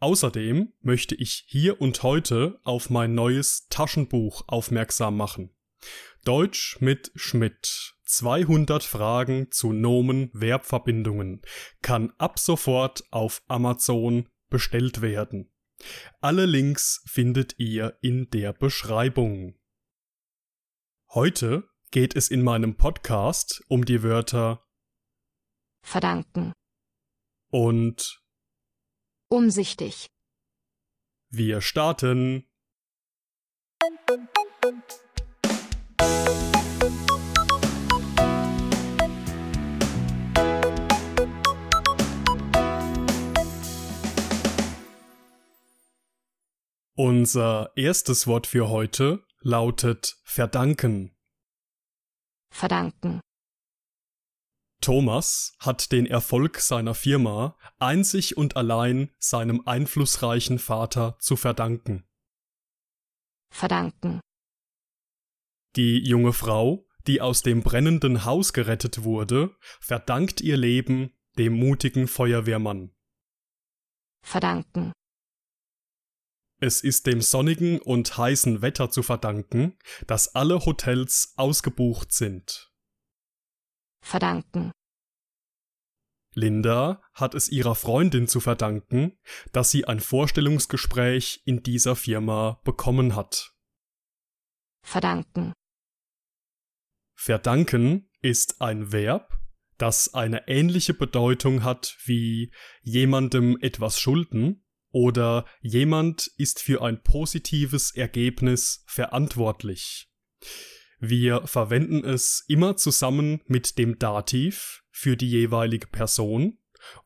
Außerdem möchte ich hier und heute auf mein neues Taschenbuch aufmerksam machen. Deutsch mit Schmidt. 200 Fragen zu Nomen Verbverbindungen kann ab sofort auf Amazon bestellt werden. Alle Links findet ihr in der Beschreibung. Heute geht es in meinem Podcast um die Wörter verdanken und umsichtig. Wir starten. Unser erstes Wort für heute lautet verdanken. Verdanken. Thomas hat den Erfolg seiner Firma einzig und allein seinem einflussreichen Vater zu verdanken. Verdanken. Die junge Frau, die aus dem brennenden Haus gerettet wurde, verdankt ihr Leben dem mutigen Feuerwehrmann. Verdanken. Es ist dem sonnigen und heißen Wetter zu verdanken, dass alle Hotels ausgebucht sind. Verdanken. Linda hat es ihrer Freundin zu verdanken, dass sie ein Vorstellungsgespräch in dieser Firma bekommen hat. Verdanken. Verdanken ist ein Verb, das eine ähnliche Bedeutung hat wie jemandem etwas schulden oder jemand ist für ein positives Ergebnis verantwortlich. Wir verwenden es immer zusammen mit dem Dativ für die jeweilige Person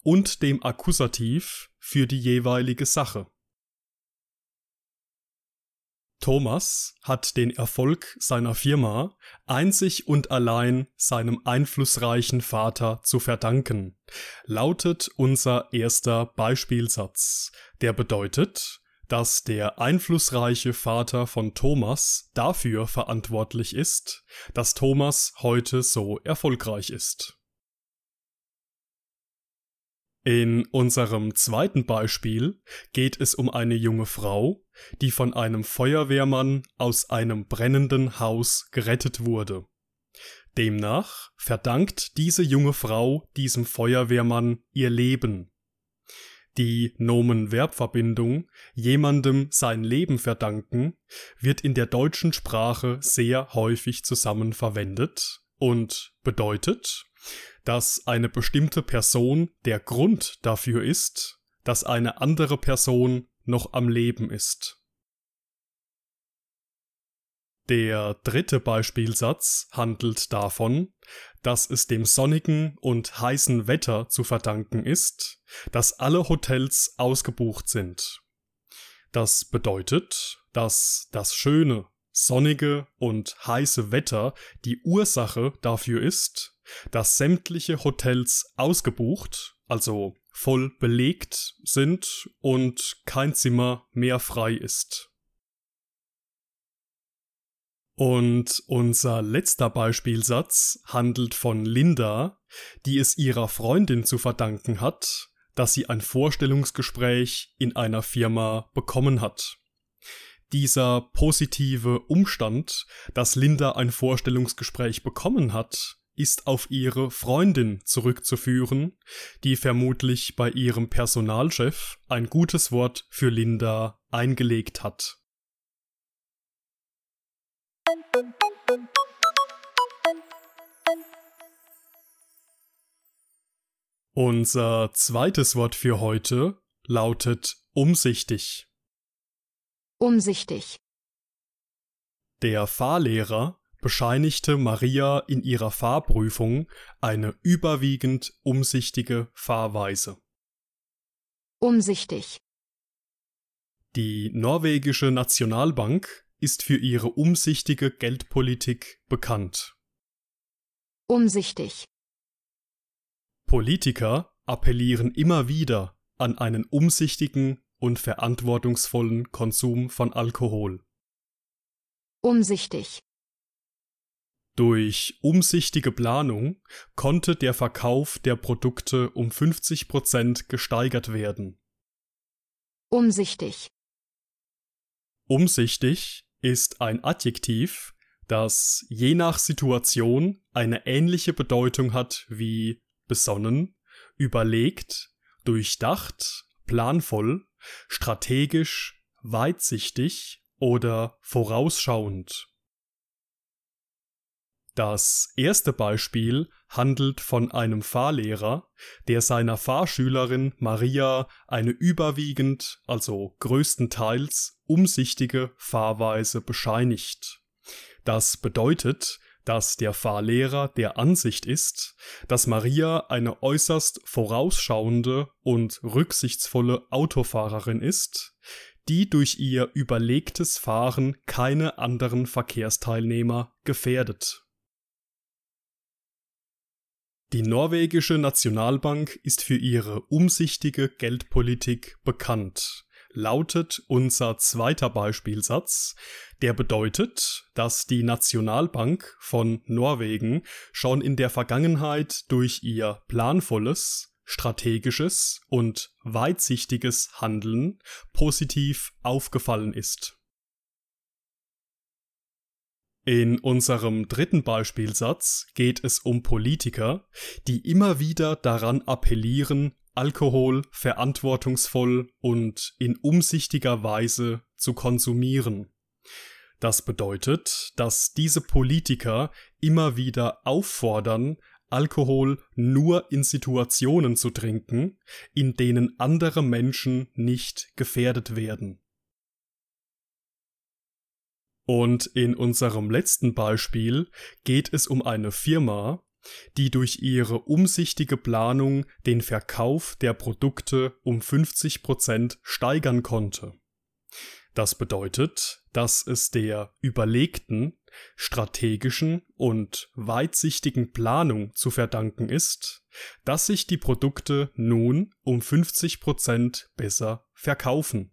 und dem Akkusativ für die jeweilige Sache. Thomas hat den Erfolg seiner Firma einzig und allein seinem einflussreichen Vater zu verdanken, lautet unser erster Beispielsatz, der bedeutet, dass der einflussreiche Vater von Thomas dafür verantwortlich ist, dass Thomas heute so erfolgreich ist. In unserem zweiten Beispiel geht es um eine junge Frau, die von einem Feuerwehrmann aus einem brennenden Haus gerettet wurde. Demnach verdankt diese junge Frau diesem Feuerwehrmann ihr Leben die Nomen-Verb-Verbindung jemandem sein Leben verdanken wird in der deutschen Sprache sehr häufig zusammen verwendet und bedeutet, dass eine bestimmte Person der Grund dafür ist, dass eine andere Person noch am Leben ist. Der dritte Beispielsatz handelt davon, dass es dem sonnigen und heißen Wetter zu verdanken ist, dass alle Hotels ausgebucht sind. Das bedeutet, dass das schöne, sonnige und heiße Wetter die Ursache dafür ist, dass sämtliche Hotels ausgebucht, also voll belegt sind und kein Zimmer mehr frei ist. Und unser letzter Beispielsatz handelt von Linda, die es ihrer Freundin zu verdanken hat, dass sie ein Vorstellungsgespräch in einer Firma bekommen hat. Dieser positive Umstand, dass Linda ein Vorstellungsgespräch bekommen hat, ist auf ihre Freundin zurückzuführen, die vermutlich bei ihrem Personalchef ein gutes Wort für Linda eingelegt hat. Unser zweites Wort für heute lautet umsichtig. Umsichtig. Der Fahrlehrer bescheinigte Maria in ihrer Fahrprüfung eine überwiegend umsichtige Fahrweise. Umsichtig. Die norwegische Nationalbank ist für ihre umsichtige Geldpolitik bekannt. Umsichtig. Politiker appellieren immer wieder an einen umsichtigen und verantwortungsvollen Konsum von Alkohol. Umsichtig. Durch umsichtige Planung konnte der Verkauf der Produkte um 50 Prozent gesteigert werden. Umsichtig. Umsichtig ist ein Adjektiv, das je nach Situation eine ähnliche Bedeutung hat wie besonnen, überlegt, durchdacht, planvoll, strategisch, weitsichtig oder vorausschauend. Das erste Beispiel handelt von einem Fahrlehrer, der seiner Fahrschülerin Maria eine überwiegend, also größtenteils umsichtige Fahrweise bescheinigt. Das bedeutet, dass der Fahrlehrer der Ansicht ist, dass Maria eine äußerst vorausschauende und rücksichtsvolle Autofahrerin ist, die durch ihr überlegtes Fahren keine anderen Verkehrsteilnehmer gefährdet. Die norwegische Nationalbank ist für ihre umsichtige Geldpolitik bekannt, lautet unser zweiter Beispielsatz, der bedeutet, dass die Nationalbank von Norwegen schon in der Vergangenheit durch ihr planvolles, strategisches und weitsichtiges Handeln positiv aufgefallen ist. In unserem dritten Beispielsatz geht es um Politiker, die immer wieder daran appellieren, Alkohol verantwortungsvoll und in umsichtiger Weise zu konsumieren. Das bedeutet, dass diese Politiker immer wieder auffordern, Alkohol nur in Situationen zu trinken, in denen andere Menschen nicht gefährdet werden. Und in unserem letzten Beispiel geht es um eine Firma, die durch ihre umsichtige Planung den Verkauf der Produkte um 50 Prozent steigern konnte. Das bedeutet, dass es der überlegten, strategischen und weitsichtigen Planung zu verdanken ist, dass sich die Produkte nun um 50 Prozent besser verkaufen.